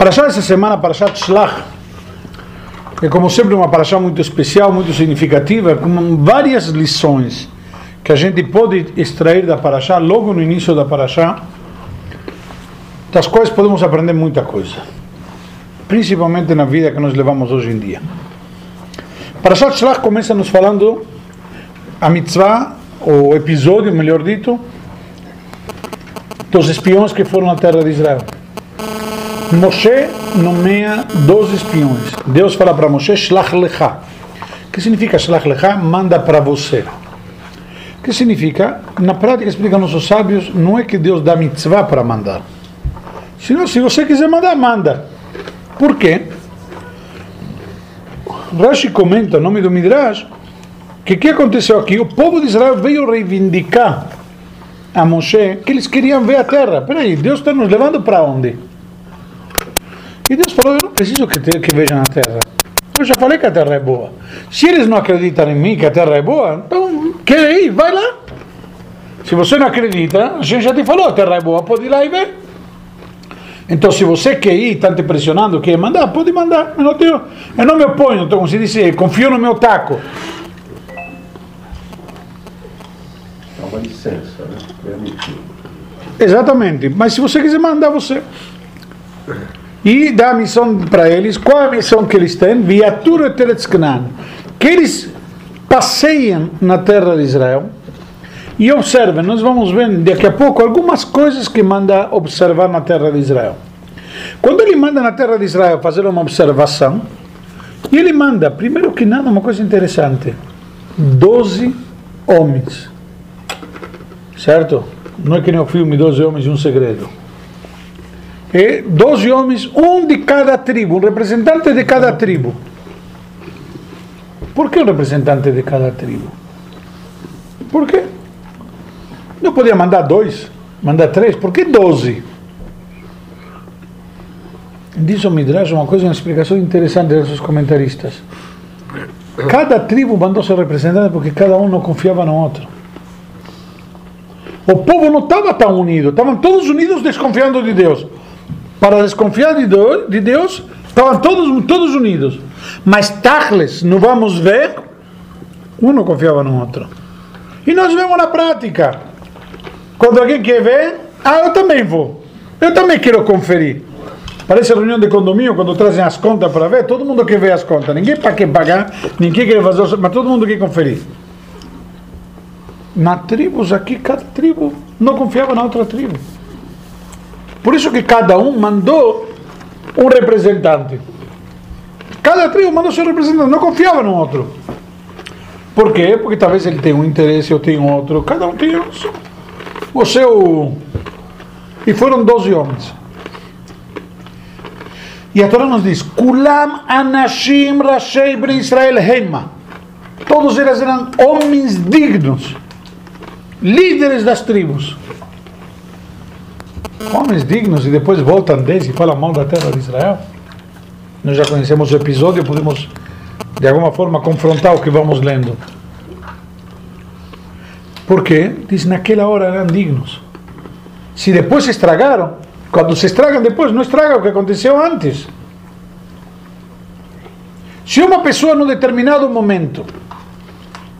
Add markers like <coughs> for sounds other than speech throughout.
Parashá essa semana, Parashat Shlach, é como sempre uma Parashá muito especial, muito significativa, com várias lições que a gente pode extrair da Parashá, logo no início da Parashá, das quais podemos aprender muita coisa, principalmente na vida que nós levamos hoje em dia. Parashat Shlach começa nos falando a mitzvah, o episódio, melhor dito, dos espiões que foram à terra de Israel. Moshe nomeia 12 espiões. Deus fala para Moshe, Shlach Lecha. que significa Shlach Lecha? Manda para você. que significa? Na prática, explicam nossos sábios, não é que Deus dá mitzvah para mandar. Senão, se você quiser mandar, manda. Por quê? Rashi comenta, em nome do Midrash, que o que aconteceu aqui? O povo de Israel veio reivindicar a Moshe que eles queriam ver a terra. Peraí, Deus está nos levando para onde? E Deus falou: Eu não preciso que, te, que vejam a terra. Eu já falei que a terra é boa. Se eles não acreditam em mim que a terra é boa, então quer ir, vai lá. Se você não acredita, a gente já te falou: a terra é boa, pode ir lá e ver. Então, se você quer ir, está te pressionando, quer mandar, pode mandar. Eu não, tenho, eu não me oponho, então, como se diz, confio no meu taco. É uma licença, né? Permitido. Exatamente. Mas se você quiser mandar, você. E dá a missão para eles. Qual é a missão que eles têm? Viatura Teretzknan. Que eles passeiem na terra de Israel e observem. Nós vamos ver daqui a pouco algumas coisas que manda observar na terra de Israel. Quando ele manda na terra de Israel fazer uma observação, ele manda, primeiro que nada, uma coisa interessante: 12 homens. Certo? Não é que nem o filme 12 Homens e um Segredo é 12 homens, um de cada tribo, um representante de cada tribo. Por que um representante de cada tribo? Por quê? Não podia mandar dois, mandar três, por que doze? Diz o Midrash uma coisa, uma explicação interessante desses comentaristas. Cada tribo mandou seu representante porque cada um não confiava no outro. O povo não estava tão unido, estavam todos unidos desconfiando de Deus para desconfiar de Deus, estavam todos, todos unidos. Mas Tachles, não vamos ver, um confiava no outro. E nós vemos na prática. Quando alguém quer ver, ah, eu também vou. Eu também quero conferir. Parece reunião de condomínio, quando trazem as contas para ver, todo mundo quer ver as contas. Ninguém para quer pagar, ninguém quer fazer, mas todo mundo quer conferir. Na tribos aqui, cada tribo não confiava na outra tribo. Por isso que cada um mandou um representante. Cada tribo mandou seu representante, não confiava no outro. Por quê? Porque talvez ele tenha um interesse, eu tenho outro. Cada um tem o seu. E foram 12 homens. E a Torá nos diz: Kulam Anashim Rashei Israel Heima. Todos eles eram homens dignos, líderes das tribos homens dignos e depois voltam deles e falam mal da terra de Israel. Nós já conhecemos o episódio, podemos de alguma forma confrontar o que vamos lendo. Porque, diz, naquela hora eram dignos. Se depois se estragaram, quando se estragam depois, não estraga o que aconteceu antes. Se uma pessoa, num determinado momento,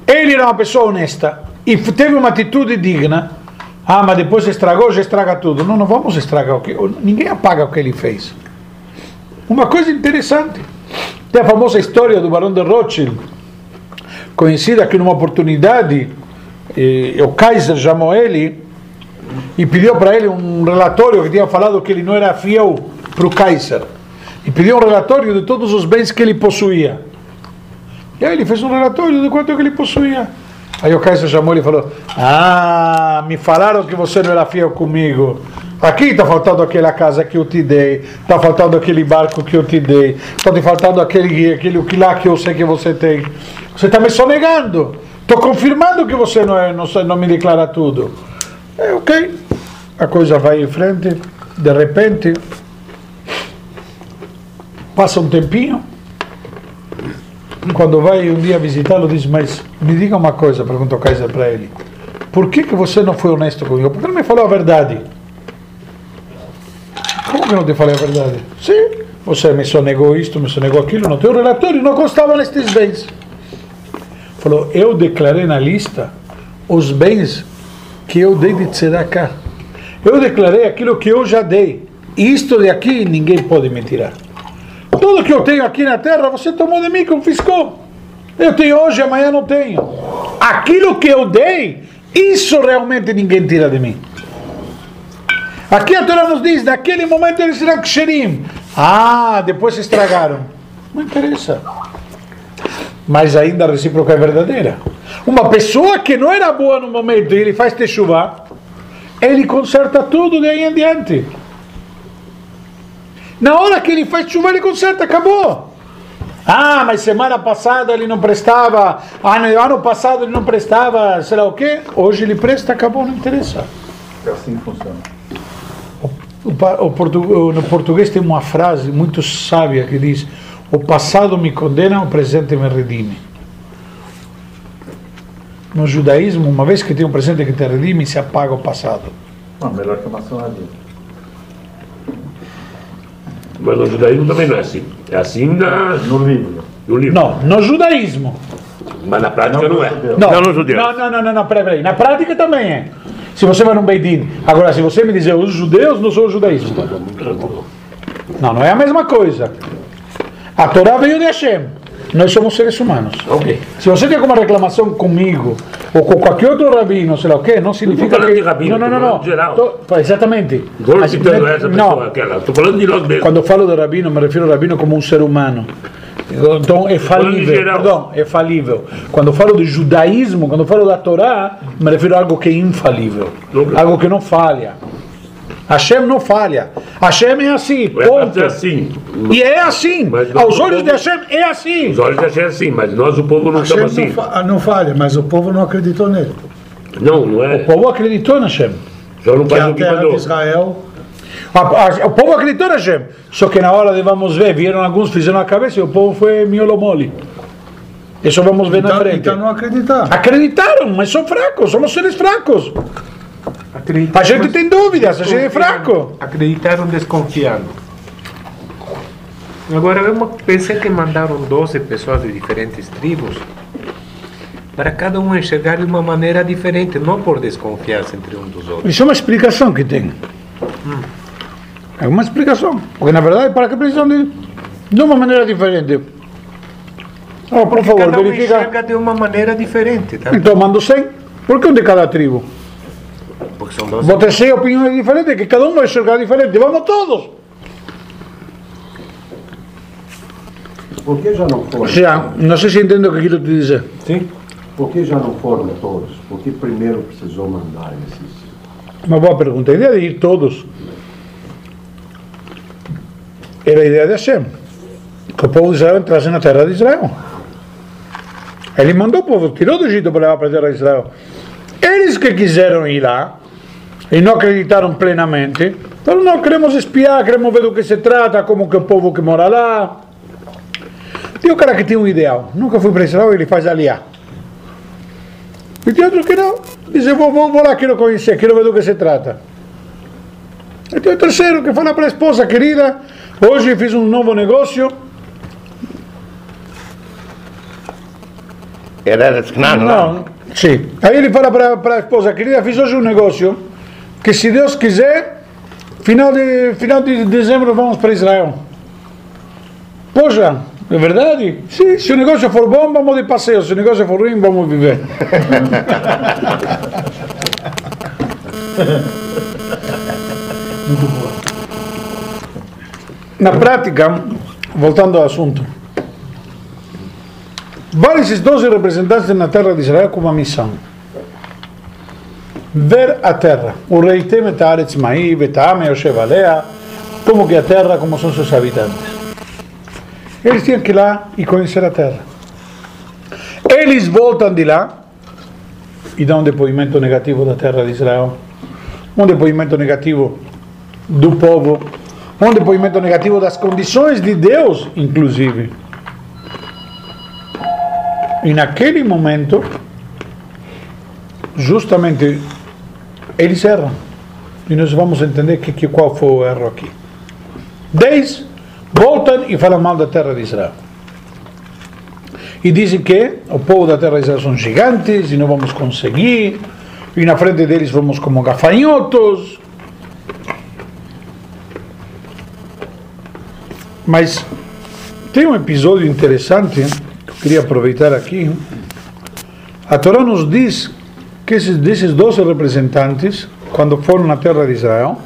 ele era uma pessoa honesta e teve uma atitude digna, ah, mas depois estragou, já estraga tudo. Não, não vamos estragar o que. Ninguém apaga o que ele fez. Uma coisa interessante. Tem a famosa história do Barão de Rothschild, conhecida que numa oportunidade eh, o Kaiser chamou ele e pediu para ele um relatório que tinha falado que ele não era fiel para o Kaiser. E pediu um relatório de todos os bens que ele possuía. E aí ele fez um relatório de quanto que ele possuía. Aí o Kaiser chamou e falou: Ah, me falaram que você não era fiel comigo. Aqui está faltando aquela casa que eu te dei, está faltando aquele barco que eu te dei, está te faltando aquele, aquele que lá que eu sei que você tem. Você está me sonegando. Estou confirmando que você não, é, não, não me declara tudo. É ok. A coisa vai em frente. De repente, passa um tempinho. Quando vai um dia visitá-lo, diz: Mas me diga uma coisa, perguntou Kaiser para ele. Por que, que você não foi honesto comigo? Por que não me falou a verdade? Como que não te falei a verdade? Sim. Você me sonegou isto, me sonegou aquilo. No teu relatório não constavam estes bens. Falou, eu declarei na lista os bens que eu dei de tzedakah. Eu declarei aquilo que eu já dei. Isto de aqui ninguém pode me tirar. Tudo que eu tenho aqui na terra, você tomou de mim, confiscou. Eu tenho hoje, amanhã não tenho. Aquilo que eu dei, isso realmente ninguém tira de mim. Aqui a Torá nos diz, naquele momento eles serão ksherim. Ah, depois se estragaram. Não interessa. Mas ainda a recíproca é verdadeira. Uma pessoa que não era boa no momento e ele faz techuvá, ele conserta tudo de aí em diante. Na hora que ele faz chuva, ele conserta, acabou. Ah, mas semana passada ele não prestava, ano, ano passado ele não prestava, sei lá o quê. Hoje ele presta, acabou, não interessa. É assim que funciona. O, o, portu, no português tem uma frase muito sábia que diz: O passado me condena, o presente me redime. No judaísmo, uma vez que tem um presente que te redime, se apaga o passado. Não, melhor que a maçonaria. Mas no judaísmo também não é assim. É assim na, No livro. no livro. Não, no judaísmo. Mas na prática Não não, é. Não, Não no judeu. Não, não, não, não, não, peraí, peraí. Na prática também é. Se você vai num Beidin. Agora, se você me dizer os judeus, não sou o judaísmo. Não, não é a mesma coisa. A Torá veio de Hashem. Nós somos seres humanos. Ok. Se você tem alguma reclamação comigo ou com qualquer outro rabino, sei lá o quê, não significa falando que... de rabino, não, não, não, não. geral. Tô- exatamente. Estou Mas- citando essa pessoa, não, aquela. Estou falando de nós mesmos. quando falo de rabino, me refiro ao rabino como um ser humano. Então é falível. Perdão, é falível. Quando falo de judaísmo, quando falo da Torá, me refiro a algo que é infalível. Algo que não falha. Hashem não falha. Hashem é assim, É ponto. ser assim. E é assim. Mas Aos não olhos de vamos- Hashem é assim. Os olhos de Hashem é assim, mas nós, o povo, não Hashem estamos não, assim. fa- não falha, mas o povo não acreditou nele. Não, não é. O povo acreditou em Hashem. Só não Que faz a terra de. Israel, A- a- O povo acreditou em Hashem. Só que na hora de vamos ver, vieram alguns, fizeram a cabeça e o povo foi miolo mole. Isso vamos ver na então, frente. então não acreditaram. Acreditaram, mas são fracos, somos seres fracos. A gente tem dúvidas, a gente é fraco. Acreditaram desconfiando. Agora, eu pensei que mandaram 12 pessoas de diferentes tribos para cada um enxergar de uma maneira diferente, não por desconfiança entre um dos outros. Isso é uma explicação que tem. É uma explicação. Porque na verdade, para que precisam de, de uma maneira diferente? Oh, por favor, Cada um verifica. enxerga de uma maneira diferente, tá? Então mando 100. Por que um de cada tribo? Porque são 12 Vou ter 100 opiniões diferentes, que cada um vai enxergar diferente. Vamos todos. Por que já não foram? Já, não sei se entendo o que quero te dizer. Sim. Por que já não foram todos? Por que primeiro precisou mandar esses? Uma boa pergunta. A ideia de ir todos era a ideia de Hashem. Que o povo de Israel entrasse na terra de Israel. Ele mandou o povo, tirou do Egito para levar para a terra de Israel. Eles que quiseram ir lá e não acreditaram plenamente, falaram: não, queremos espiar, queremos ver do que se trata, como que o povo que mora lá. Tem um cara que tem um ideal, nunca foi para Israel, ele faz aliar. E tem outro que não. Diz, vou, vou, vou lá, quero conhecer, quero ver do que se trata. E tem o terceiro que fala para a esposa, querida, hoje fiz um novo negócio. Era não? Sim. Aí ele fala para, para a esposa, querida, fiz hoje um negócio que se Deus quiser, final de, final de dezembro vamos para Israel. Poxa, é verdade? Sim, se o negócio for bom, vamos de passeio. Se o negócio for ruim, vamos viver. <laughs> Na prática, voltando ao assunto, vão esses 12 representantes na terra de Israel com uma missão. Ver a terra. O rei tem Metaretz Mai, Betame, Oshevalea, como que a terra, como são seus habitantes. Eles tinham que ir lá e conhecer a terra. Eles voltam de lá e dão um depoimento negativo da terra de Israel, um depoimento negativo do povo, um depoimento negativo das condições de Deus, inclusive. E naquele momento, justamente, eles erram. E nós vamos entender que, que, qual foi o erro aqui. Dez voltam e falam mal da terra de Israel. E dizem que o povo da terra de Israel são gigantes e não vamos conseguir, e na frente deles vamos como gafanhotos. Mas tem um episódio interessante queria aproveitar aqui. A Torá nos diz que esses, desses 12 representantes, quando foram na terra de Israel,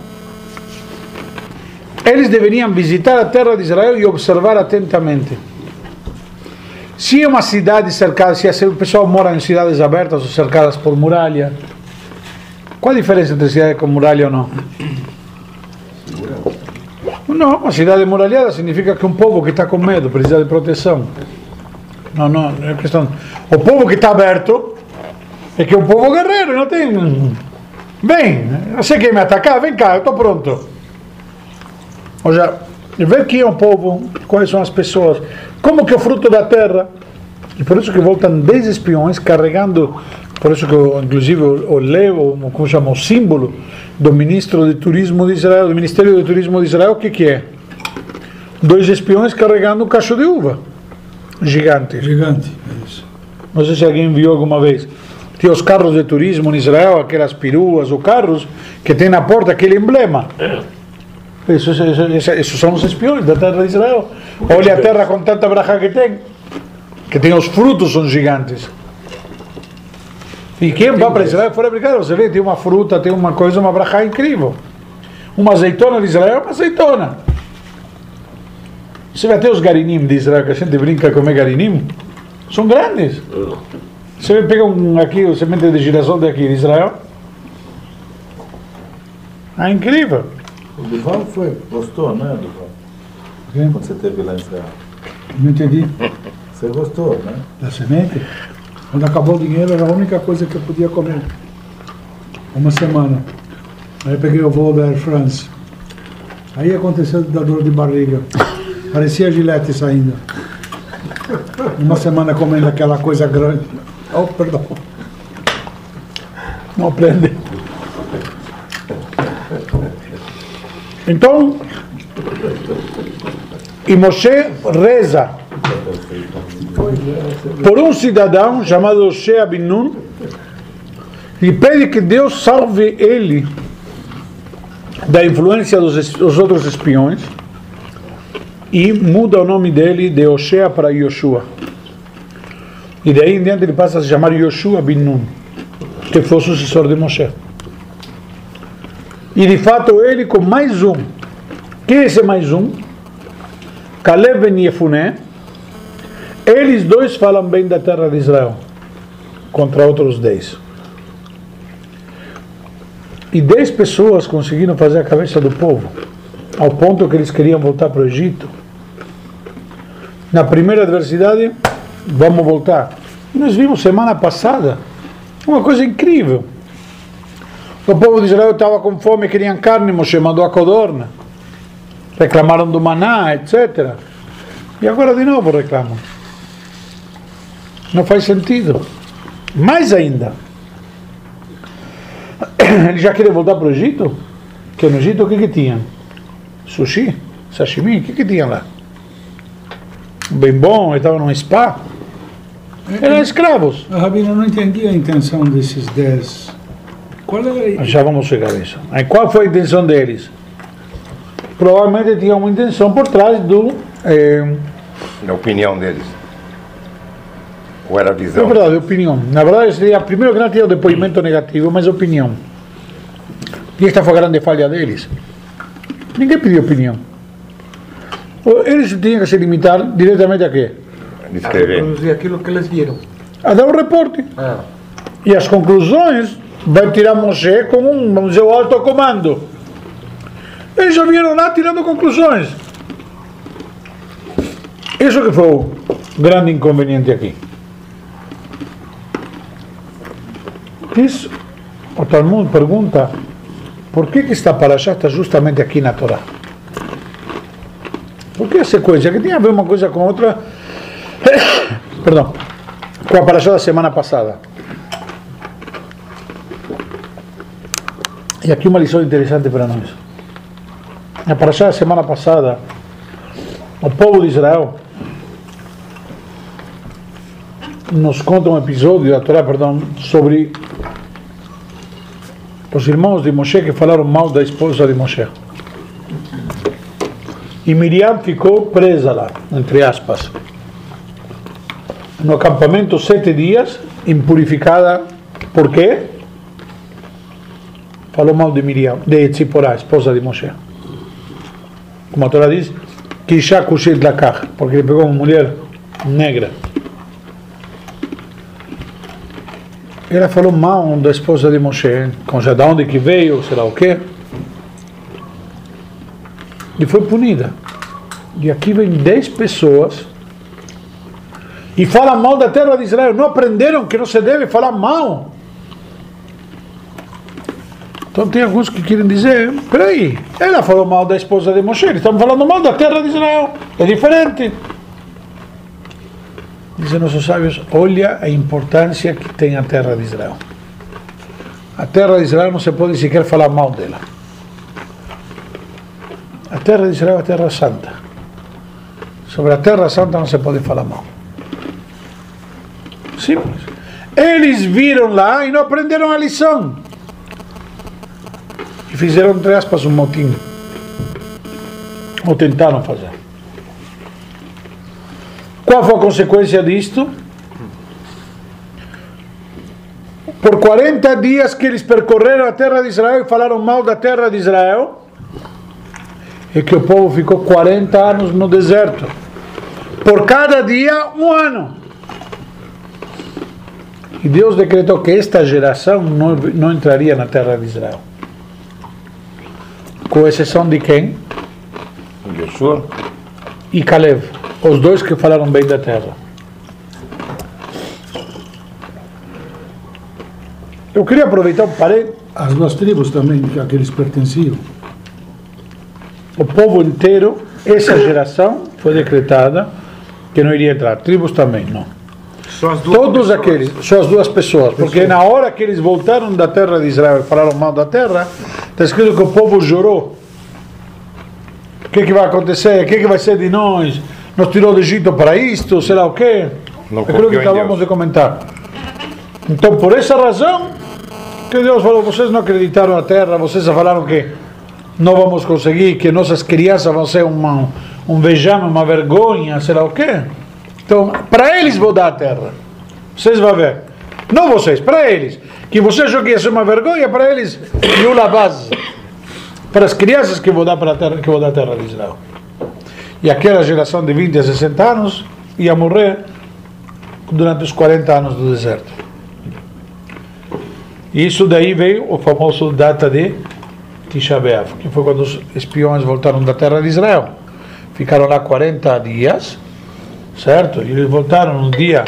eles deveriam visitar a terra de Israel e observar atentamente. Se é uma cidade cercada, se o pessoal mora em cidades abertas ou cercadas por muralha, qual a diferença entre cidade com muralha ou não? Não, uma cidade muralhada significa que um povo que está com medo precisa de proteção. Não, não, é questão. O povo que está aberto é que é um povo guerreiro, não tem. Vem, você quer me atacar? Vem cá, eu estou pronto. Ou seja, ver quem é o povo, quais são as pessoas, como que é o fruto da terra. E por isso que voltam 10 espiões carregando, por isso que inclusive o levo, como chama, o símbolo do ministro de turismo de Israel, do Ministério de Turismo de Israel, o que que é? Dois espiões carregando um cacho de uva, gigante. Gigante. É isso. Não sei se alguém viu alguma vez. Tinha os carros de turismo em Israel, aquelas peruas ou carros, que tem na porta aquele emblema. Isso, isso, isso, isso são os espiões da terra de Israel. Olha a terra com tanta braja que tem. Que tem os frutos, são gigantes. E quem vai para Israel fora brincar, você vê, tem uma fruta, tem uma coisa, uma braja incrível. Uma azeitona de Israel é uma azeitona. Você vê até os garinim de Israel, que a gente brinca comer garinim, são grandes. Você pega um, aqui o semente de girassol daqui de Israel. É incrível. O Duval foi, gostou, né, Duval? Quem? Quando você esteve lá em Israel. Não entendi. Você gostou, né? Da semente? Quando acabou o dinheiro era a única coisa que eu podia comer. Uma semana. Aí eu peguei o voo da Air France. Aí aconteceu da dor de barriga. Parecia gilete saindo. Uma semana comendo aquela coisa grande. Oh, perdão. Não aprende. Então, e Moshe reza por um cidadão chamado Shea bin Nun e pede que Deus salve ele da influência dos outros espiões e muda o nome dele de Oshea para Yoshua. E daí em diante ele passa a se chamar Yoshua bin Nun, que foi o sucessor de Moshe. E de fato ele com mais um. Quem é esse mais um? Caleb ben Yefuné. Eles dois falam bem da terra de Israel contra outros dez. E dez pessoas conseguiram fazer a cabeça do povo, ao ponto que eles queriam voltar para o Egito. Na primeira adversidade, vamos voltar. E nós vimos semana passada uma coisa incrível. O povo de Israel estava com fome, queriam carne, Moshe mandou a codorna. Reclamaram do maná, etc. E agora de novo reclamam. Não faz sentido. Mais ainda. <coughs> Ele já queria voltar para o Egito? Que no Egito o que, que tinha? Sushi? Sashimi? O que, que tinha lá? Bem bom, ele estava num spa. Eram escravos. A Rabina eu não entendi a intenção desses dez. Qual era Já vamos chegar a isso. Aí qual foi a intenção deles? Provavelmente tinha uma intenção por trás do. eh, Na opinião deles. Ou era a não é visão? verdade, opinião. Na verdade, seria, primeiro que não tinha o depoimento negativo, mas opinião. E esta foi a grande falha deles. Ninguém pediu opinião. Eles tinham que se limitar diretamente a quê? De escrever. Produzir aquilo que eles viram. A dar um reporte. Ah, E as conclusões vai tirar Moshe com um, vamos dizer, o alto comando. Eles já vieram lá tirando conclusões. Isso que foi o grande inconveniente aqui. Isso, o Talmud pergunta, por que, que esta paraxá está justamente aqui na Torá? Por que sequência? Que tem a ver uma coisa com outra, <coughs> perdão, com a paraxá da semana passada. E aqui uma lição interessante para nós. Na Parashá, semana passada, o povo de Israel nos conta um episódio da Torá, perdão, sobre os irmãos de Moshe que falaram mal da esposa de Moshe. E Miriam ficou presa lá, entre aspas, no acampamento sete dias, impurificada. Por quê? Falou mal de Miriam, de Tzipporá, esposa de Moshe. Como a Torá diz, Kisha Kushit Lakach, porque ele pegou uma mulher negra. Ela falou mal da esposa de Moshe, com já de onde que veio, sei lá o quê. E foi punida. E aqui vem 10 pessoas e falam mal da terra de Israel. Não aprenderam que não se deve falar mal. Então tem alguns que querem dizer, peraí, ela falou mal da esposa de Moshe, estamos falando mal da terra de Israel. É diferente. Dizem nossos sábios, olha a importância que tem a terra de Israel. A terra de Israel não se pode sequer falar mal dela. A terra de Israel é a terra santa. Sobre a terra santa não se pode falar mal. Simples. Eles viram lá e não aprenderam a lição. E fizeram, entre aspas, um motim. Ou tentaram fazer. Qual foi a consequência disto? Por 40 dias que eles percorreram a terra de Israel e falaram mal da terra de Israel, é que o povo ficou 40 anos no deserto. Por cada dia, um ano. E Deus decretou que esta geração não, não entraria na terra de Israel. Com exceção de quem? Yeshua. E Caleb. Os dois que falaram bem da terra. Eu queria aproveitar parede. As duas tribos também a que eles pertenciam. O povo inteiro, essa geração, foi decretada que não iria entrar. Tribos também, não. Todos aqueles, só as duas pessoas, porque na hora que eles voltaram da terra de Israel e falaram mal da terra, está escrito que o povo chorou. O que, que vai acontecer? O que, que vai ser de nós? Nos tirou do Egito para isto, sei lá o quê? Não É aquilo que acabamos de comentar. Então, por essa razão, que Deus falou: vocês não acreditaram na terra, vocês falaram que não vamos conseguir, que nossas crianças vão ser uma, um vejame, uma vergonha, sei lá o quê. Então, para eles vou dar a terra. Vocês vão ver. Não vocês, para eles. Que você achou que ia ser uma vergonha, para eles, Yula base. Para as crianças que vou dar para a terra, que vou dar a terra de Israel. E aquela geração de 20 a 60 anos ia morrer durante os 40 anos do deserto. E isso daí veio o famoso data de Tisha B'Av, que foi quando os espiões voltaram da terra de Israel. Ficaram lá 40 dias, certo? E eles voltaram no dia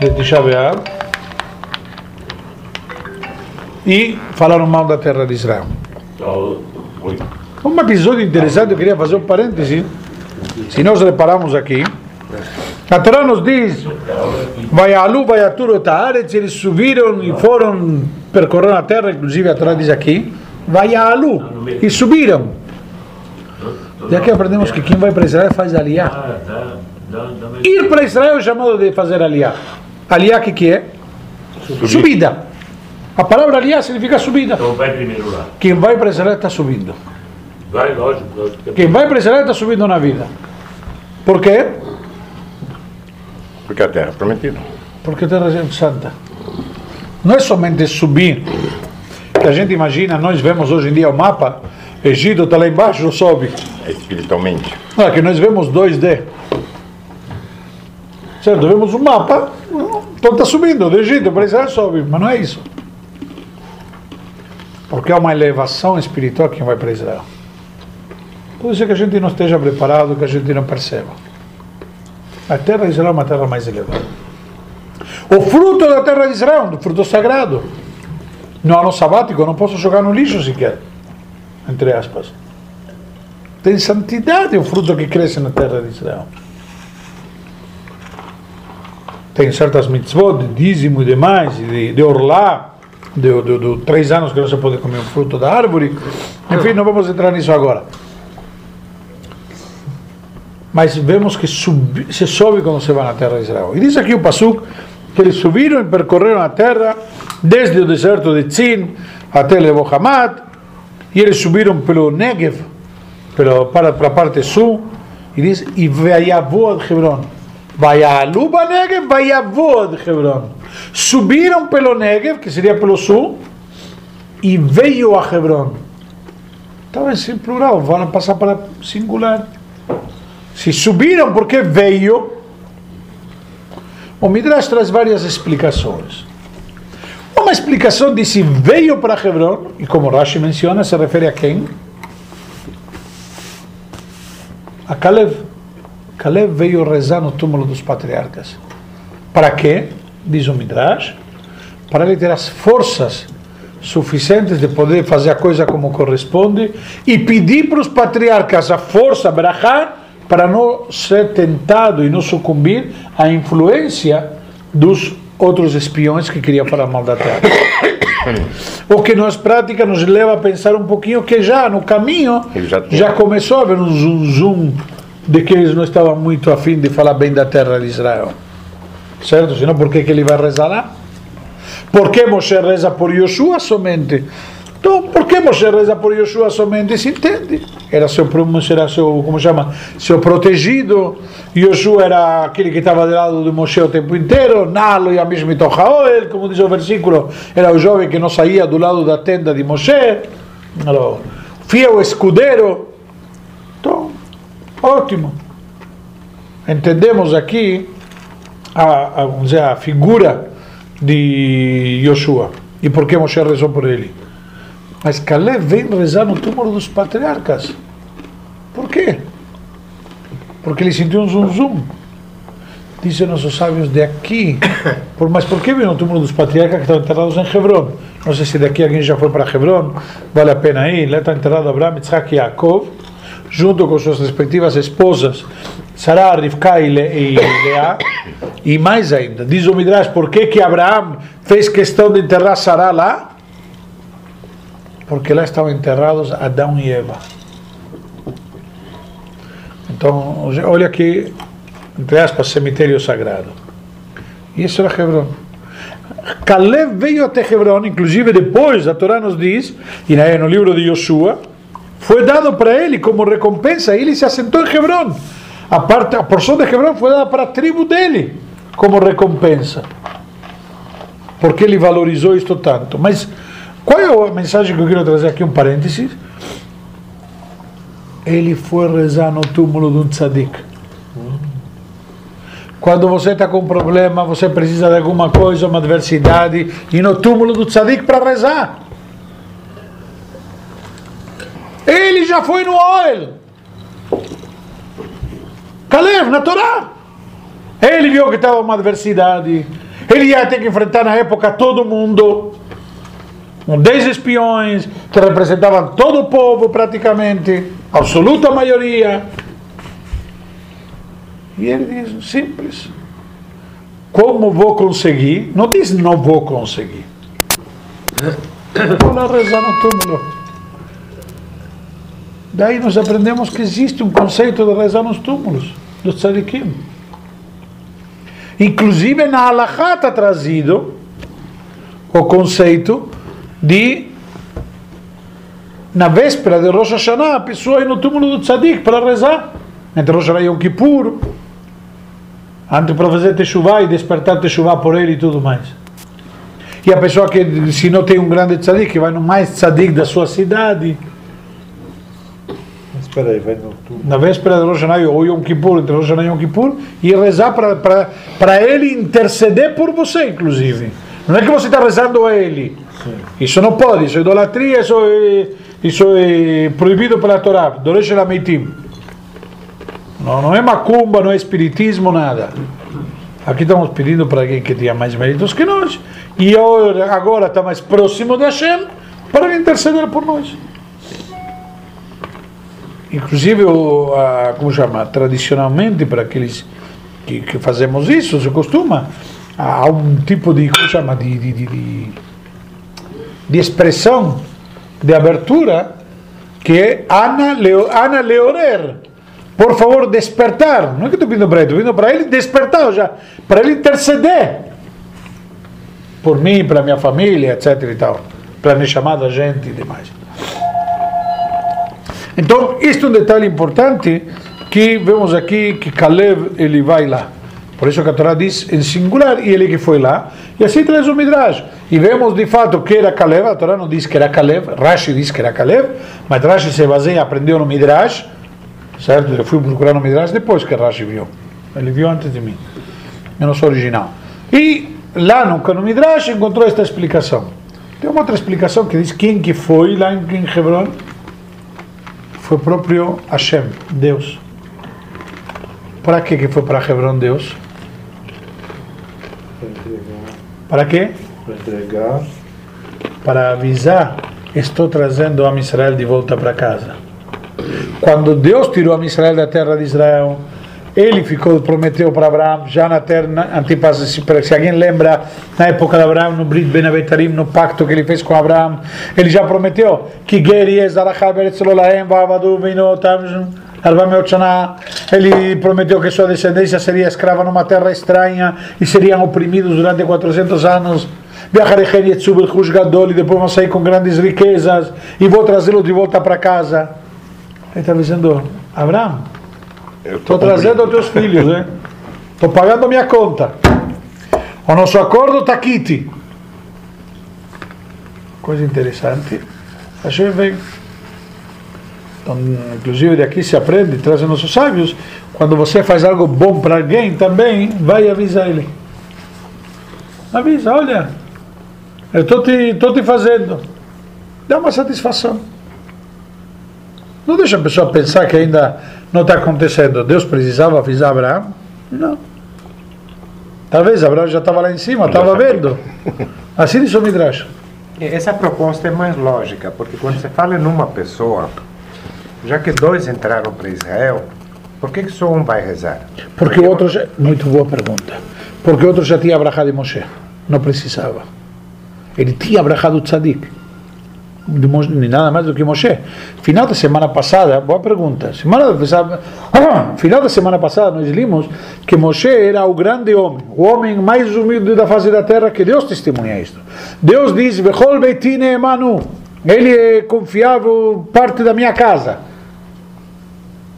de Tisha B'Av e falaram mal da terra de Israel. Um episódio interessante, eu queria fazer um parêntese. Se nós reparamos aqui, a Torá nos diz: vai a Lu, vai a Turo, eles subiram e foram percorrer a terra, inclusive a Torá diz aqui: vai a Lu, e subiram. E aqui aprendemos que quem vai para Israel faz aliá. Ir para Israel é chamado de fazer aliá. Aliá, o que, que é? Subida. A palavra aliá significa subida. Então vai primeiro lá. Quem vai para Israel está subindo. Vai, lógico, lógico. Quem vai para Israel está subindo na vida. Por quê? Porque a terra é prometida. Porque a terra é santa. Não é somente subir. Que a gente imagina, nós vemos hoje em dia o mapa, Egito está lá embaixo, sobe. É espiritualmente. Não, é que nós vemos 2D. Certo? Vemos um mapa, então está subindo do Egito para Israel sobe, mas não é isso. Porque é uma elevação espiritual quem vai para Israel. Pode ser que a gente não esteja preparado, que a gente não perceba. A terra de Israel é uma terra mais elevada. O fruto da terra de Israel, do fruto sagrado. No ano sabático, não posso jogar no lixo sequer. Entre aspas. Tem santidade o fruto que cresce na terra de Israel. Tem certas mitzvot de dízimo e demais, de, de orlá, de, de, de três anos que não se pode comer um fruto da árvore. Enfim, não vamos entrar nisso agora. mas vemos que subi, se sobe quando se vai na terra de Israel. E diz aqui o Pasuk que eles subiram e percorreram a terra desde o deserto de Tzin até Lebo Hamad, e eles subiram pelo Negev, pelo, para, para a parte sul, e diz, e Vayavô de Hebron. Vayalu Negev, Vayavô de Hebron. Subiram pelo Negev, que seria pelo sul, e veio a Hebron. Estava em plural, vão passar para singular. Se subiram porque veio, o Midrash traz várias explicações. Uma explicação diz se veio para Hebron, e como Rashi menciona, se refere a quem? A Caleb. Caleb veio rezar no túmulo dos patriarcas. Para quê? Diz o Midrash. Para ele ter as forças suficientes de poder fazer a coisa como corresponde e pedir para os patriarcas a força, brahá, para não ser tentado e não sucumbir à influência dos outros espiões que queriam falar mal da terra. o que nas práticas nos leva a pensar um pouquinho que já no caminho já, já, começou a haver um zoom zoom de que eles não estavam muito afim de falar bem da terra de Israel. Certo? Senão por que, que ele vai rezar lá? Por que Moshe reza por Yoshua somente? Então, por que Moshe reza por Yoshua somente? Se entende. Era seu, era seu, como chama? Seu protegido. Yoshua era aquele que estava do lado de Moshe o tempo inteiro. Nalo e Amish Mitohaoel, como diz o versículo, era o jovem que não saía do lado da tenda de Moshe. Fiel escudeiro. Então, ótimo. Entendemos aqui a, a, a figura de Yoshua. E por que Moshe rezou por ele? Mas Caleb vem rezar no túmulo dos patriarcas. Por quê? Porque ele sentiu um zum zum. Dizem nossos sábios de aqui. Por, mas por que veio no túmulo dos patriarcas que estão enterrados em Hebron? Não sei se daqui alguém já foi para Hebron. Vale a pena ir. Lá está enterrado Abraham, Isaac e Yaakov, junto com suas respectivas esposas, Sarah, Rivka e Leá. E mais ainda, diz o Midrash, por que, que Abraão fez questão de enterrar Sarah lá? Porque lá estavam enterrados Adão e Eva. Então, olha aqui, entre aspas, cemitério sagrado. E isso era Hebron. Caleb veio até Hebron, inclusive depois, a Torá nos diz, e no livro de Josué, foi dado para ele como recompensa, ele se assentou em Hebron. A, parte, a porção de Hebron foi dada para a tribo dele como recompensa. Porque ele valorizou isto tanto. Mas qual é a mensagem que eu quero trazer aqui? Um parênteses. Ele foi rezar no túmulo de um tzadik. Quando você está com um problema, você precisa de alguma coisa, uma adversidade, e no túmulo do tzadik para rezar. Ele já foi no oil. Caleb, na Torá. Ele viu que estava uma adversidade. Ele ia ter que enfrentar na época todo mundo. Um dez espiões que representavam todo o povo praticamente, absoluta maioria. E ele diz, simples. Como vou conseguir? Não diz não vou conseguir. Vou lá rezar no túmulo. Daí nós aprendemos que existe um conceito de rezar nos túmulos dos tzadikim. Inclusive na Halachá está trazido o conceito de na véspera de Rosh Hashanah a pessoa ir no túmulo do tzadik para rezar entre Rosh Hashanah e Yom Kippur antes para fazer techuvá e despertar techuvá por ele e tudo mais e a pessoa que se não tem um grande tzadik vai no mais tzadik da sua cidade vai no túmulo. na véspera de Rosh Hashanah ou Yom Kippur, entre Rosh Hashanah e Yom Kippur, e rezar para ele interceder por você, inclusive. Não é que você está rezando a ele. Isso não pode, isso é idolatria, isso é, isso é proibido pela Torá. Doresh Lameitim. Não, não é macumba, não é espiritismo, nada. Aqui estamos pedindo para alguém que tenha mais méritos que nós. E agora está mais próximo de Hashem para interceder por nós. Inclusive, o, como chama, tradicionalmente, para aqueles que, fazemos isso, se costuma, há um tipo de, como chama, de, de, de, de expressão, de abertura, que é Ana, Leo, Ana Leorer, por favor, despertar. Não é que estou pedindo para ele, estou pedindo para ele despertar já, para ele interceder por mim, para minha família, etc. e tal, para me chamar da gente e demais. Então, isto é um detalhe importante que vemos aqui que Caleb ele vai lá. Por isso que a Torá diz em singular, e ele que foi lá, e assim traz o Midrash. E vemos de fato que era Caleb, a Torá não diz que era Caleb, Rashi diz que era Caleb, mas Rashi se baseia, aprendeu no Midrash, certo? Eu fui procurar no Midrash depois que Rashi viu. Ele viu antes de mim. Eu não sou original. E lá no, no Midrash encontrou esta explicação. Tem uma outra explicação que diz quem que foi lá em, em Hebron foi próprio Hashem, Deus. Para que que foi para Hebron Deus? Para quê? Para entregar. Para avisar, estou trazendo a Israel de volta para casa. Quando Deus tirou a Israel da terra de Israel, ele ficou, prometeu para Abraão, já na terra, antipas, se, se alguém lembra, na época de Abraão, no Brit Ben Avetarim, no pacto que ele fez com Abraão, ele já prometeu que ele prometeu que sua descendência seria escrava numa terra estranha e seriam oprimidos durante 400 anos. Viajarechem Yetzub El Gadol e depois vão sair com grandes riquezas e vou trazê-los de volta para casa. Ele está dizendo, Abraão, estou trazendo os teus filhos, né? Estou pagando a minha conta. O nosso acordo está quite. Coisa interessante. Achei bem. Então, inclusive daqui se aprende, trazem nossos sábios, quando você faz algo bom para alguém também, vai avisar ele. Avisa, olha, eu estou te, tô te fazendo. Dá uma satisfação. Não deixa a pessoa pensar que ainda não está acontecendo. Deus precisava avisar Abraão? Não. Talvez Abraão já estava lá em cima, estava vendo. Assim diz o Midrash. Essa proposta é mais lógica, porque quando você fala em uma pessoa, já que dois entraram para Israel, por que, que só um vai rezar? Porque o outro já... Muito boa pergunta. Porque o outro já tinha de Moshe. Não precisava. Ele tinha abrahado tzadik. Nada mais do que Moshe. Final da semana passada, boa pergunta. Semana, <clears throat> final da semana passada nós limos que Moshe era o grande homem, o homem mais humilde da face da terra, que Deus testemunha isto. Deus diz, Bechol beitine emanu. Ele é confiável, parte da minha casa.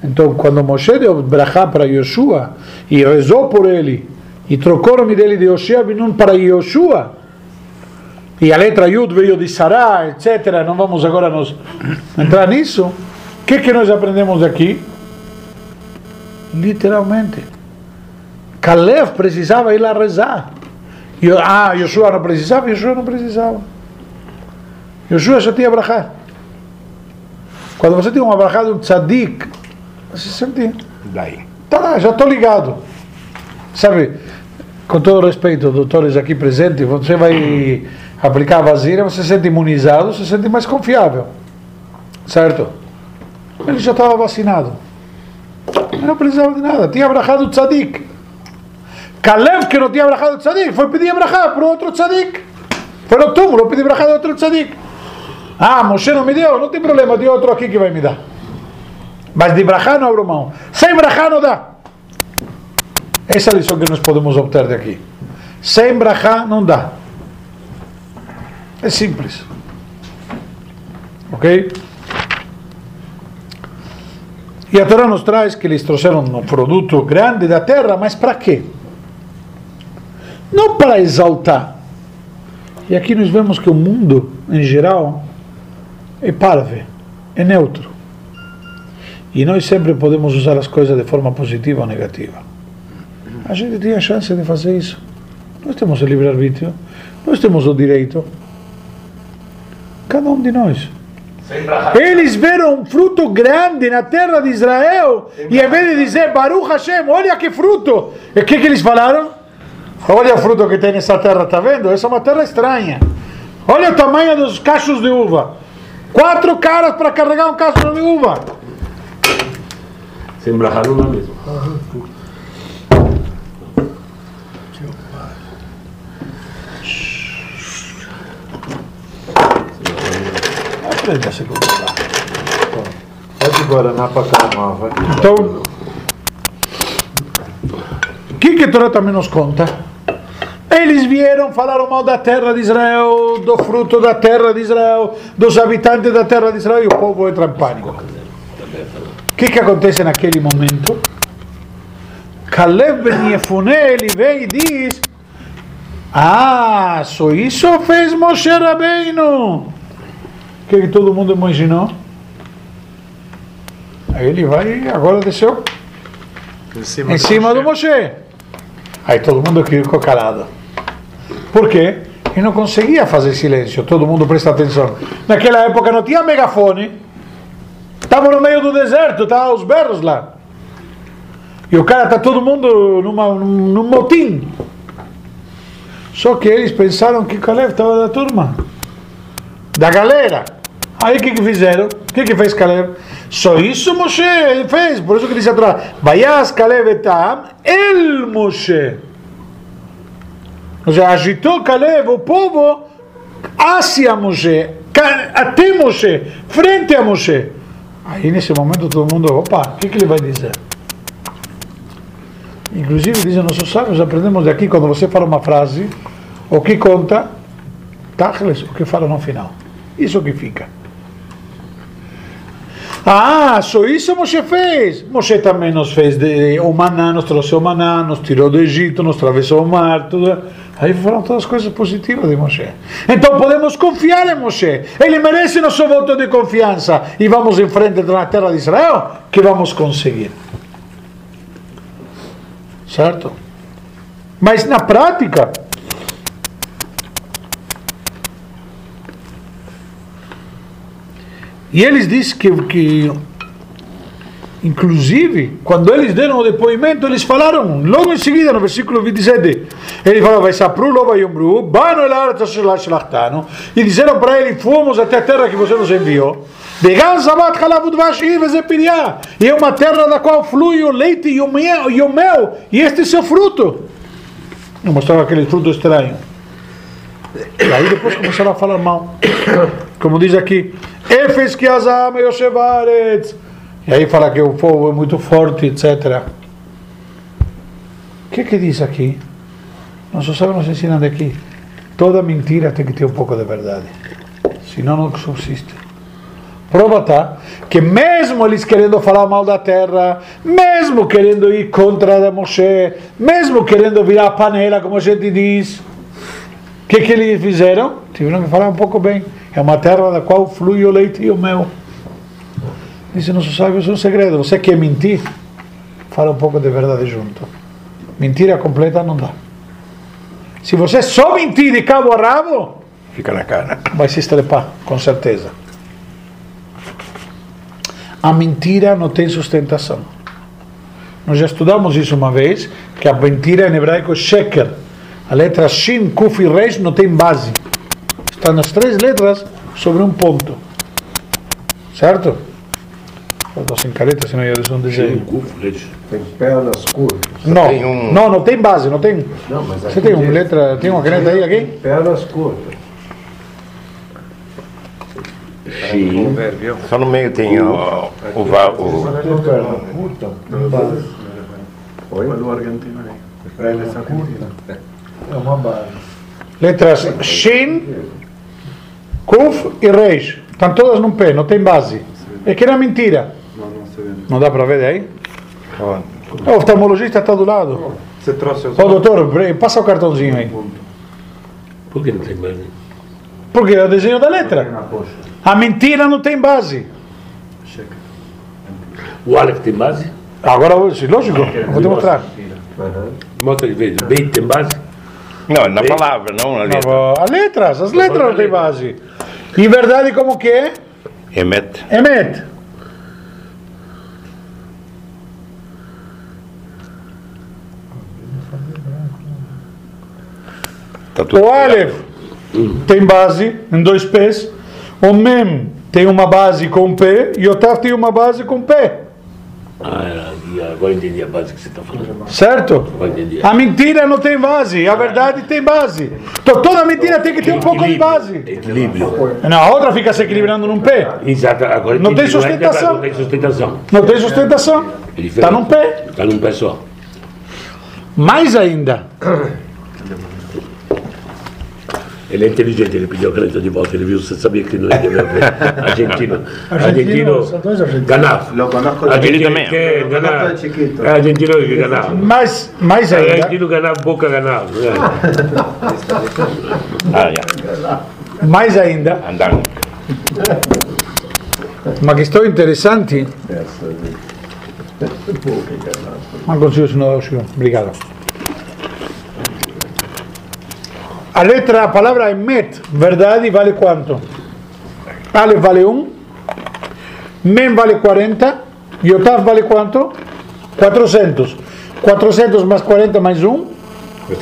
Então, quando Moshe deu brachá para Yoshua e rezou por ele e trocou o nome dele de Yoshua para Yoshua, e a letra Yud veio de Sará, etc. Não vamos agora nos entrar nisso. O que, que nós aprendemos aqui? Literalmente. Caleb precisava ir lá rezar. E, ah, Yoshua não precisava? Yoshua não precisava. Yoshua já tinha brachá. Quando você tem uma brachá de um tzadik, você sente. Daí. Tá lá, já estou ligado. Sabe, com todo respeito, doutores aqui presentes, você vai aplicar a vazira, você se sente imunizado, se sente mais confiável. Certo? Ele já estava vacinado. Não precisava de nada. Tinha abrahado o tzadik. Caleb, que não tinha abrahado o tzadik, foi pedir abrahá para outro tzadik. Foi no túmulo pedir abrahá do outro tzadik. Ah, Moshe não me deu, não tem problema, tem outro aqui que vai me dar. Mas de brachá não abro mão. Sem brachá não dá. Essa é a lição que nós podemos obter daqui. Sem brachá não dá. É simples. Ok? E a Torá nos traz que eles trouxeram um produto grande da terra, mas para quê? Não para exaltar. E aqui nós vemos que o mundo, em geral, é parve, é neutro. E nós sempre podemos usar as coisas de forma positiva ou negativa. A gente tem a chance de fazer isso. Nós temos o livre-arbítrio, nós temos o direito. Cada um de nós. Eles viram um fruto grande na terra de Israel e em vez de dizer Baruch Hashem, olha que fruto, o que, que eles falaram? Olha o fruto que tem nessa terra, está vendo? Essa é uma terra estranha. Olha o tamanho dos cachos de uva. Quatro caras para carregar um cacho de uva. Sem brachá não Aprenda a se controlar. Pode Guaraná para acalmar, vai. Então, o que que Torá também nos conta? Eles vieram, falaram mal da terra de Israel, do fruto da terra de Israel, dos habitantes da terra de Israel, e o povo entra em pânico. O que que acontece naquele momento? Caleb ben Yefuné, ele vem e diz, ah, só isso fez Moshe Rabbeinu. O que que todo mundo imaginou? Aí ele vai e agora desceu Em cima, em cima do Moshe. Aí todo mundo ficou calado. Por quê? E não conseguia fazer silêncio, todo mundo presta atenção. Naquela época não tinha megafone. Estava no meio do deserto, estavam os berros lá. E o cara está todo mundo numa, num, num motim. Só que eles pensaram que Caleb estava da turma, da galera. Aí o que, que fizeram? O que, que fez Caleb? Só isso Moshe fez. Por isso que diz a Torá: Vayas Caleb etam el Moshe. Ou seja, agitou Caleb, o povo, hacia Moshe, até Moshe, frente a Moshe. Aí nesse momento todo mundo, opa, o que, que ele vai dizer? Inclusive, dizem nossos sábios, aprendemos daqui, quando você fala uma frase, o que conta, tachles, o que fala no final. Isso que fica. Ah, só isso Moshe fez. Moshe também nos fez de, o maná, nos trouxe o maná, nos tirou do Egito, nos atravessou o mar, tudo. Aí foram todas as coisas positivas de Moshe. Então podemos confiar em Moshe. Ele merece nosso voto de confiança. E vamos em frente na terra de Israel, que vamos conseguir. Certo? Mas na prática, E eles dizem que, que, inclusive, quando eles deram o depoimento, eles falaram, logo em seguida, no versículo 27, eles falaram, vai sapru, loba yombru, bano el e disseram para ele, fomos até a terra que você nos enviou, e é uma terra da qual flui o leite e o mel, e, o mel, e este é seu fruto. Não mostrava aquele fruto estranho. E aí depois começaram a falar mal. Como diz aqui, Efes que azama Yoshevaretz. E aí fala que o povo é muito forte, etc. O que que diz aqui? Nossos sábios nos ensinam daqui. Toda mentira tem que ter um pouco de verdade. Senão não subsiste. Prova tá que mesmo eles querendo falar mal da terra, mesmo querendo ir contra a Moshe, mesmo querendo virar panela, como a gente diz, o que, que eles fizeram? Tiveram que falar um pouco bem. É uma terra da qual flui o leite e o mel. Disse nosso sábio, isso é um segredo. Você quer mentir? Fala um pouco de verdade junto. Mentira completa não dá. Se você só mentir de cabo a rabo, fica na cara. Vai se estrepar, com certeza. A mentira não tem sustentação. Nós já estudamos isso uma vez, que a mentira em hebraico é sheker. A letra Shin, Kuf e Resh não tem base. Está nas três letras sobre um ponto. Certo? Estou sem careta, senão eu ia um desenho. Tem pernas curtas. Não, tem um- não, não tem base, não tem. Não, mas Você tem uma letra, tem uma caneta aí, aqui? Pernas curtas. Provérbio. Só no meio tem o, o, o, Tem perna curta, tem base. Oi? Perna curta. É uma base. Letras Shin, Kuf e Reis. Estão todas num pé, não tem base. É que era mentira. Não dá para ver daí? ó, O oftalmologista está do lado. Você trouxe os Ô doutor, pre- passa o cartãozinho aí. Por que não tem mais? Porque é o desenho da letra. A mentira não tem base. O Aleph tem base? Agora, lógico, eu vou te mostrar. Mostra de vez. Beit tem base? não, na palavra, não na letra. As letras, as letras não tem base. Em verdade, como que é? Emet. Emet. Tá O Aleph tem base em dois pés. O Mem tem uma base com pé e o Taf tem uma base com pé. Ah, entendi, agora entendi a base que você está falando. Certo? A mentira não tem base, a verdade tem base. Então toda mentira tem que ter um pouco de base. Equilíbrio. Não, a outra fica se equilibrando num pé. Exato, agora Não tem é sustentação. Não tem sustentação. Não tem sustentação. É. Está num pé. Está num pé só. Mais ainda, são dois argentinos. Ganava. Lo conozco de Argentino também. que Lo ganava. conozco de chiquito. É argentino que ganava. mais, mais ainda, Argentino ganava, boca ganava. <laughs> É. Ah, já. mais ainda, Andaram. uma questão interessante. Não consigo se não dá o senhor. Obrigado. A letra, a palavra emet, verdade, vale quanto? Aleph vale 1, Mem vale 40 e Otav vale quanto? 400. 400 mais 40 mais 1,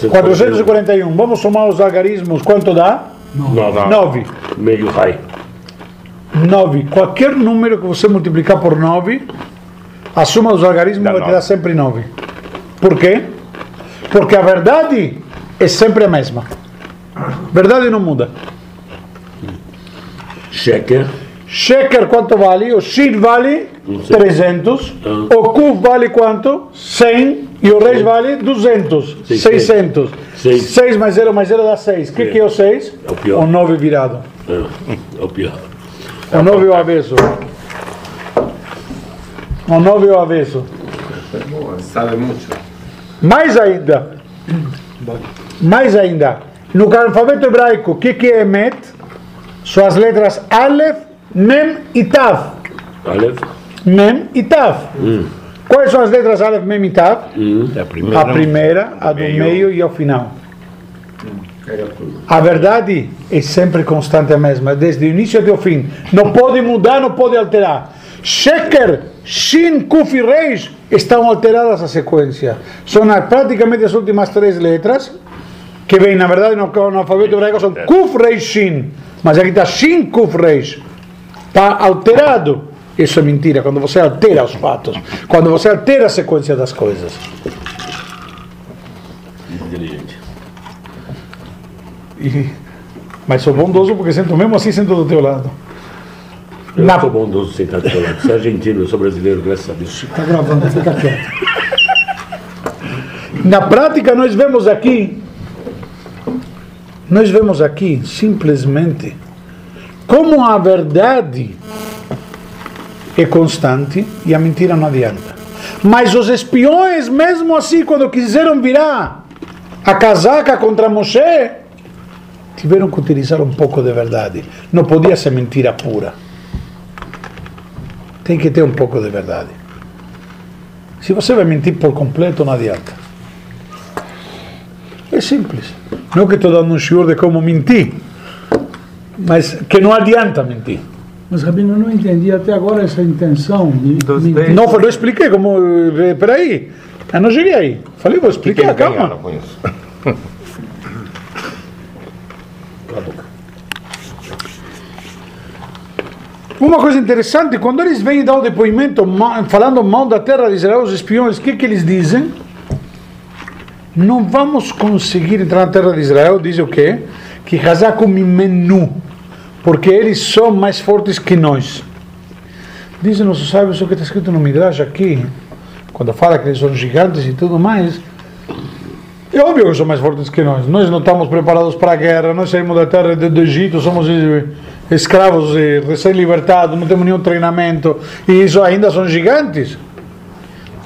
441. Vamos somar os algarismos, quanto dá? Não, não. 9. Meio high. 9. Qualquer número que você multiplicar por 9, a soma dos algarismos Dá vai te dar sempre 9. Por quê? Porque a verdade é sempre a mesma. Verdade não muda. Checker. Sheker quanto vale? O Shin vale Não sei. 300. Ah. O Kuf vale quanto? 100. E o Reis vale 200. Seis, 600. Seis. 6 mais 0 mais 0 dá 6. O que, Sim. que é o 6? É o pior. O 9 virado. É, é o pior. O 9 é o avesso. O 9 é o avesso. Sabe mucho. Mais ainda, mais ainda, no alfabeto hebraico, o que, que é Emet? São as letras Aleph, Mem e Tav. Aleph. Mem e Tav. Quais são as letras Aleph, Mem e Tav? É a primeira. A primeira, a do meio e ao final. A verdade é sempre constante a mesma, desde o início até o fim. Não pode mudar, não pode alterar. Sheker, Shin, Kuf e Reis estão alteradas a sequência. São as- praticamente as últimas três letras, que vêm, na verdade, no, no alfabeto hebraico são Kuf, Reis, Shin. Mas aqui está Shin, Kuf. Está alterado. Isso é mentira, quando você altera os fatos, quando você altera a sequência das coisas. Inteligente. E- mas sou bondoso porque sento mesmo assim sento do teu lado. Eu Na- sou bondoso sentado do seu lado. Você é argentino, eu sou brasileiro, graças a Deus. Está gravando, fica quieto. Na prática nós vemos aqui, nós vemos aqui simplesmente como a verdade é constante e a mentira não adianta. Mas os espiões, mesmo assim, quando quiseram virar a casaca contra Moshe, tiveram que utilizar um pouco de verdade. Não podia ser mentira pura. Tem que ter um pouco de verdade. Se você vai mentir por completo, não adianta. É simples. Não que estou dando um shiur de como mentir, mas que não adianta mentir. Mas, Rabino, eu não entendi até agora essa intenção de mentir. Não, eu expliquei como. eh, Peraí, eu não cheguei aí. Falei, vou explicar, calma. com isso? <laughs> Uma coisa interessante, quando eles vêm dar o depoimento falando mal da terra de Israel, os espiões, o que, que eles dizem? Não vamos conseguir entrar na terra de Israel, diz o quê? Que Hazaku mimenu, porque eles são mais fortes que nós. Dizem nossos sábios o que está escrito no Midrash aqui, quando fala que eles são gigantes e tudo mais. É óbvio que são mais fortes que nós. Nós não estamos preparados para a guerra, nós saímos da terra do, Egito, somos escravos eh, recém-libertados, não temos nenhum treinamento, e isso ainda são gigantes.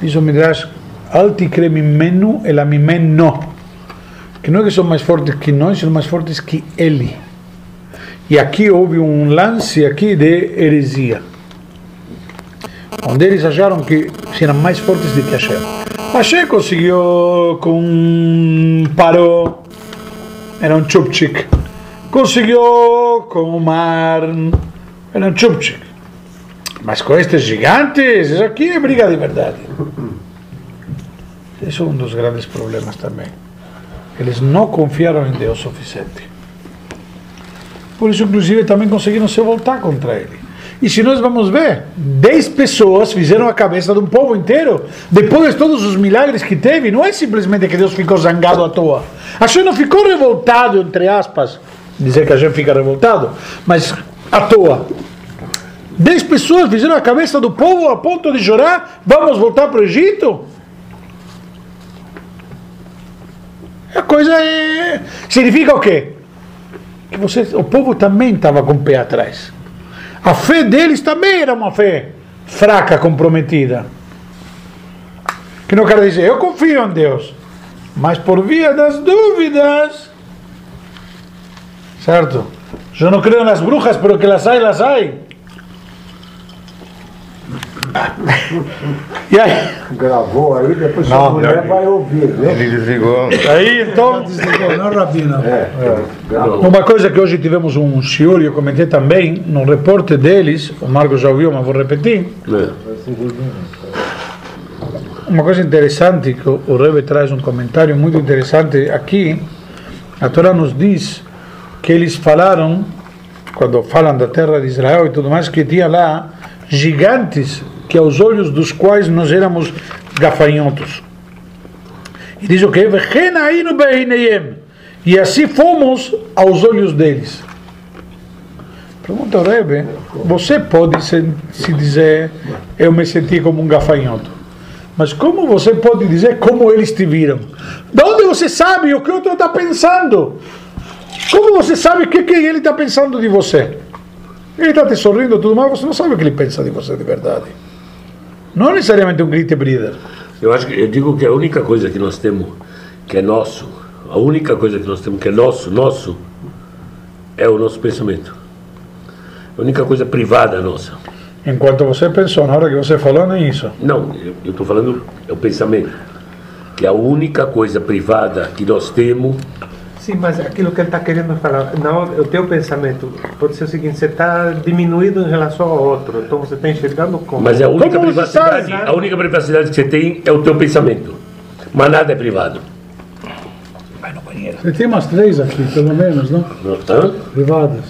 Diz o Midrash, alti cremi menu e la mimeno. Que não é que são mais fortes que nós, são mais fortes que ele. E aqui houve um lance aqui de heresia. Onde eles acharam que eram mais fortes do que Hashem. Hashem conseguiu com Paró, era um chupchik. Conseguiu com o mar, era um chupchik. Mas com estes gigantes, isso aqui é briga de verdade. Esse é um dos grandes problemas também. Eles não confiaram em Deus o suficiente. Por isso, inclusive, também conseguiram se voltar contra ele. E se nós vamos ver, 10 pessoas fizeram a cabeça de um povo inteiro, depois de todos os milagres que teve, não é simplesmente que Deus ficou zangado à toa. A gente não ficou revoltado, entre aspas, dizer que a gente fica revoltado, mas à toa. 10 pessoas fizeram a cabeça do povo a ponto de chorar, vamos voltar para o Egito? Coisa é. Significa o quê? Que você, o povo também estava com o pé atrás. A fé deles também era uma fé fraca, comprometida. Que não quer dizer, eu confio em Deus, mas por via das dúvidas. Certo? Eu não creio nas bruxas, pero que las hay, las hay. E aí? Gravou aí, depois Não, sua mulher vai ouvir, viu? Ele desligou. Aí então. Desligou, não, Rabina? É, gravou. Uma coisa que hoje tivemos um shiur, eu comentei também, no reporte deles, o Marcos já ouviu, mas vou repetir. É. Uma coisa interessante que o Rebbe traz um comentário muito interessante aqui. A Torá nos diz que eles falaram, quando falam da terra de Israel e tudo mais, que tinha lá gigantes que aos olhos dos quais nós éramos gafanhotos. E diz o que? E assim fomos aos olhos deles. Pergunta ao Rebbe, você pode se, se dizer, eu me senti como um gafanhoto. Mas como você pode dizer como eles te viram? De onde você sabe o que o outro está pensando? Como você sabe o que, que ele está pensando de você? Ele está te sorrindo tudo mais, você não sabe o que ele pensa de você de verdade. Não necessariamente um grite breeder. Eu acho que eu digo que a única coisa que nós temos que é nosso, a única coisa que nós temos que é nosso, nosso, é o nosso pensamento. A única coisa privada nossa. Enquanto você pensou, na hora que você falou, nem isso. Não, eu estou falando é o pensamento. Que a única coisa privada que nós temos Sim, mas aquilo que ele está querendo falar, não, o teu pensamento pode ser o seguinte: você está diminuído em relação ao outro, então você está enxergando como. Mas é a única Como privacidade, sabe? a única privacidade que você tem é o teu pensamento. Mas nada é privado. Você tem umas três aqui, pelo menos, não? Hã? Privadas.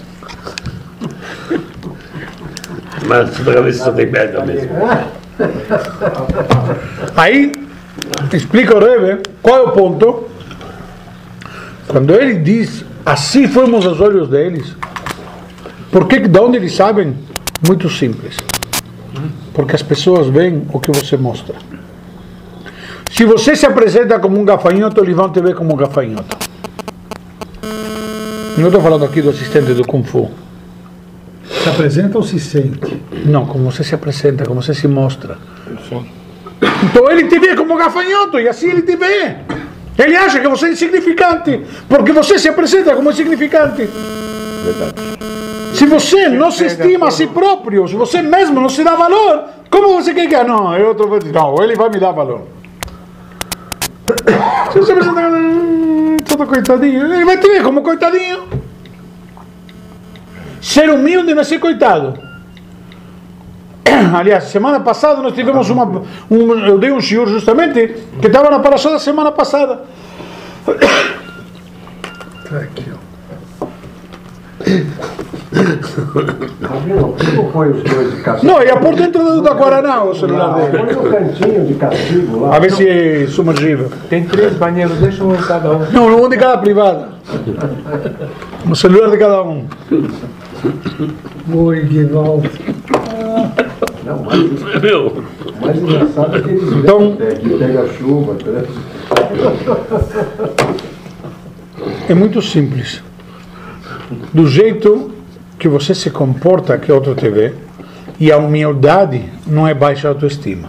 Mas para ver se só tem merda mesmo. Aí, explica o Rebbe qual é o ponto. Quando ele diz, assim fomos aos olhos deles, por que, de onde eles sabem? Muito simples. Porque as pessoas veem o que você mostra. Se você se apresenta como um gafanhoto, eles vão te ver como um gafanhoto. Não estou falando aqui do assistente do Kung Fu. Se apresenta ou se sente? Não, como você se apresenta, como você se mostra. Então ele te vê como gafanhoto e assim ele te vê. Ele acha que você é insignificante, porque você se apresenta como insignificante. Se você não se estima a si próprio, se você mesmo não se dá valor, como você quer que ah, não, eu dizer, não, ele vai me dar valor. <coughs> Se você apresenta hum, todo coitadinho, ele vai te ver como coitadinho. Ser humilde não é ser coitado. <clears throat> Aliás, semana passada nós tivemos uma. Um, eu dei um shiur justamente que estava na paraxá da semana passada. Aqui, ó. Não põe os dois de castigo? Não, ia por dentro do, da Guaraná o celular Põe dele. no cantinho de castigo lá. A ver se é submergível. Tem três banheiros, deixa um em cada um. Não, um de cada privada. No celular de cada um. Oi, Guivaldo. Não, mas <laughs> Meu, o mais engraçado é que eles Então- que pega chuva, né? É muito simples. Do jeito que você se comporta que outro te vê, e a humildade não é baixa autoestima.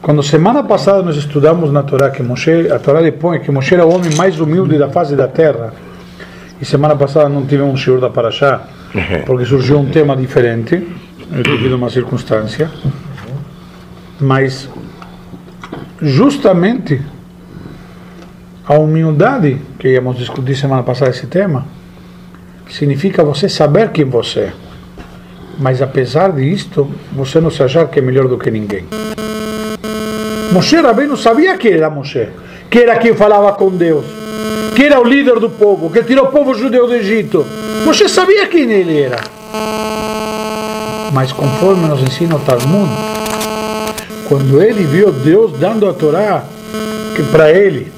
Quando semana passada nós estudamos na Torá que Moshe, a Torá depõe que Moshe era o homem mais humilde da face da terra, e semana passada não tivemos um shiur da Parashá, porque surgiu um tema diferente, devido a uma circunstância, mas justamente a humildade, que íamos discutir semana passada esse tema, significa você saber quem você é. Mas apesar disto, você não se achar que é melhor do que ninguém. Moshe Rabbeinu sabia que era Moshe, que era quem falava com Deus, que era o líder do povo, que tirou o povo judeu do Egito. Moshe sabia quem ele era. Mas conforme nos ensina o Talmud, quando ele viu Deus dando a Torá para ele,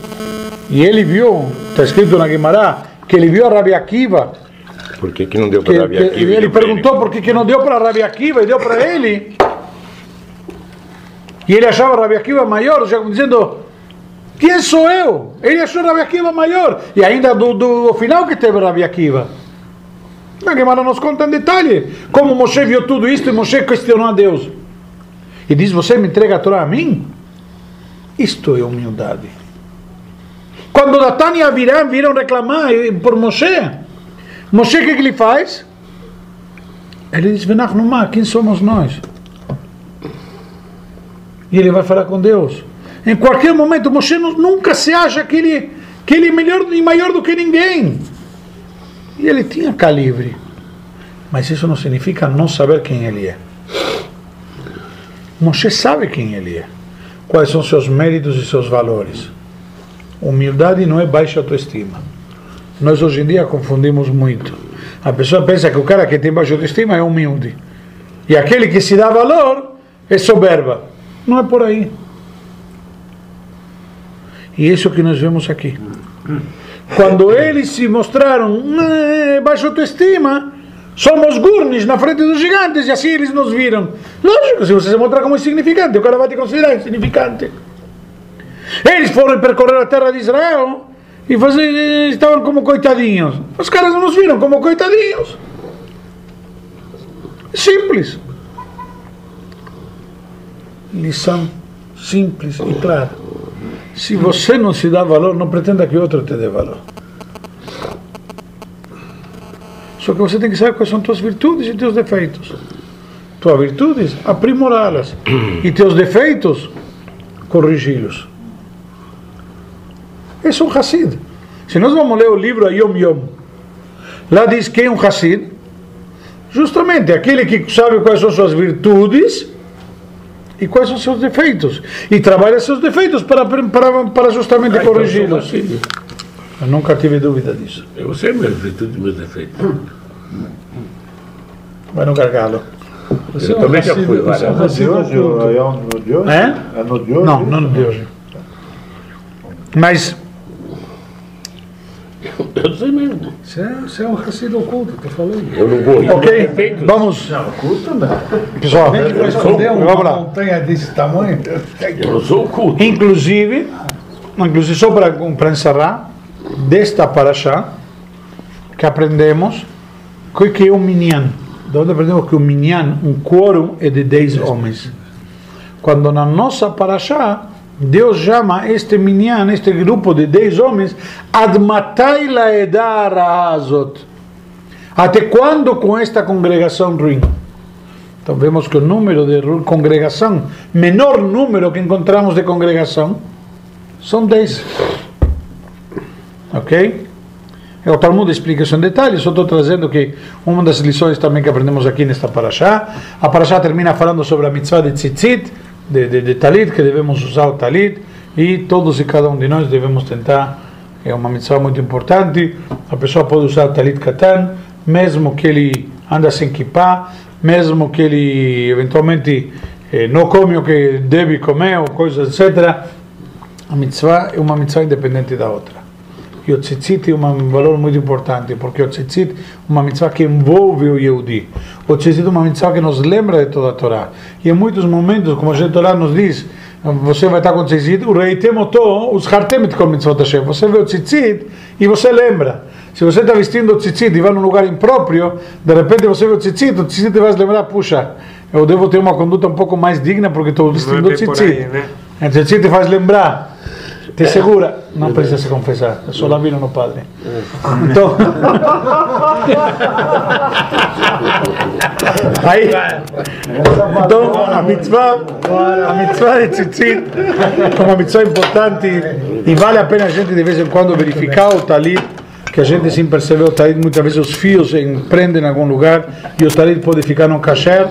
e ele viu, está escrito na Guimará, que ele viu a Rabi Akiva, Por que, que não deu para Rabi Akiva? ele pra perguntou por que, que não deu para Rabi Akiva e deu para ele. E ele achava Rabi Akiva maior, já dizendo, quem sou eu? Ele achou Rabi Akiva maior. E ainda do, do final que teve Rabi Akiva. A Gemara nos conta em detalhe como Moshe viu tudo isso e Moshe questionou a Deus. E diz, você me entrega a Torá a mim? Isto é humildade. Quando Natan e Aviram viram reclamar por Moshe, Moshe o que, ele faz? Ele diz, Venachnumá, quem somos nós? E ele vai falar com Deus. Em qualquer momento, Moshe nu- nunca se acha que ele, que ele é melhor e maior do que ninguém. E ele tinha calibre. Mas isso não significa não saber quem ele é. Moshe sabe quem ele é. Quais são seus méritos e seus valores. Humildade não é baixa autoestima. Nós hoje em dia confundimos muito. A pessoa pensa que o cara que tem baixa autoestima é humilde. E aquele que se dá valor é soberba. Não é por aí. E isso que nós vemos aqui. Quando eles se mostraram "Eh, baixa autoestima, somos gurnis na frente dos gigantes e assim eles nos viram. Lógico, se você se mostrar como insignificante, o cara vai te considerar insignificante. Eles foram percorrer a terra de Israel e estavam como coitadinhos. Os caras nos viram como coitadinhos. Simples. Lição simples e clara. Se você não se dá valor, não pretenda que outro te dê valor. Só que você tem que saber quais são tuas virtudes e teus defeitos. Tuas virtudes, aprimorá-las. <coughs> E teus defeitos, corrigi-los. Esse é um Hassid. Se nós vamos ler o livro Yom Yom, lá diz quem é um Hassid? Justamente aquele que sabe quais são suas virtudes e quais são seus defeitos. E trabalha seus defeitos para, para, para justamente Ah, então corrigi-los. assim. Eu nunca tive dúvida disso. Eu sei minhas virtudes e meus defeitos. Vai no gargalo. Você Eu é também já fui, você é um lá. No de hoje, oculto. é no de hoje? É? É no de hoje? Não, não no de hoje. Mas Eu sei mesmo. Você é, você é um Hasid oculto, tô falando. Eu não corrijo Ok, vamos. Não, culto não. Pessoal, Vai esconder uma vamos lá. montanha desse tamanho? Eu não sou oculto. Inclusive, inclusive só para, para encerrar, desta paraxá, que aprendemos o que é um minyan. De onde aprendemos que o minyan, um quórum, é de 10 homens. Quando na nossa paraxá, Deus chama este minyan, este grupo de 10 homens, Admatai laedar azot. Até quando com esta congregação ruim? Então vemos que o número de congregação, menor número que encontramos de congregação, são 10. Ok? O Talmud explica isso em detalhes, só estou trazendo que uma das lições também que aprendemos aqui nesta paraxá, a paraxá termina falando sobre a mitzvah de tzitzit, de, de, de talit, que devemos usar o talit, e todos e cada um de nós devemos tentar, é uma mitzvah muito importante, a pessoa pode usar o talit katan, mesmo que ele anda sem kippah, mesmo que ele eventualmente eh, não come o que deve comer, ou coisas, etc., a mitzvah é uma mitzvah independente da outra. E o tzitzit é um valor muito importante, porque o tzitzit é uma mitzvah que envolve o Yehudi. O tzitzit é uma mitzvah que nos lembra de toda a Torá. E em muitos momentos, como a gente Torá nos diz, você vai estar com o tzitzit, o rei temoto, os hartemet com mitzvot Hashem. Você vê o tzitzit e você lembra. Se você está vestindo o tzitzit e vai num lugar impróprio, de repente você vê o tzitzit, o tzitzit vai se lembrar, puxa, eu devo ter uma conduta um pouco mais digna porque estou vestindo o tzitzit. aí, né? O tzitzit te faz lembrar. Te segura, não precisa se confessar, é só lá vino no padre. Então, aí, então a mitzvah, a mitzvah de tzitzit é uma mitzvah importante e vale a pena a gente de vez em quando verificar o talit, que a gente sem perceber o talit, muitas vezes os fios prendem em algum lugar e o talit pode ficar no kasher,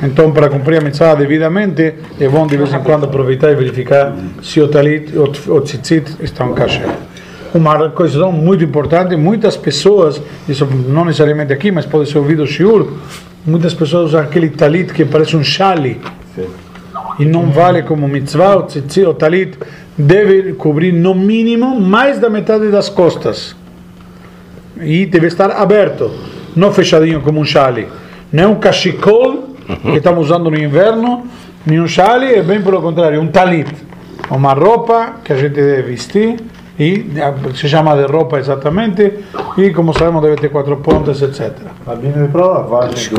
então para cumprir a mitzvah devidamente é bom de vez em quando aproveitar e verificar se o talit, o, o tzitzit estão kasher. Uma coisa muito importante, muitas pessoas, isso não necessariamente aqui, mas pode ser ouvido o shiur, Muitas pessoas usam aquele talit que parece um chale e não vale como mitzvah, o tzitzit, o talit deve cobrir no mínimo mais da metade das costas e deve estar aberto, não fechadinho como um chale. Não é um cachecol que estamos usando no inverno, nem um chale, é bem pelo contrário, um talit. Uma roupa que a gente deve vestir e ah, se chama de roupa exatamente e como sabemos deve ter quatro pontas, etc. Rabino, e para lavagem.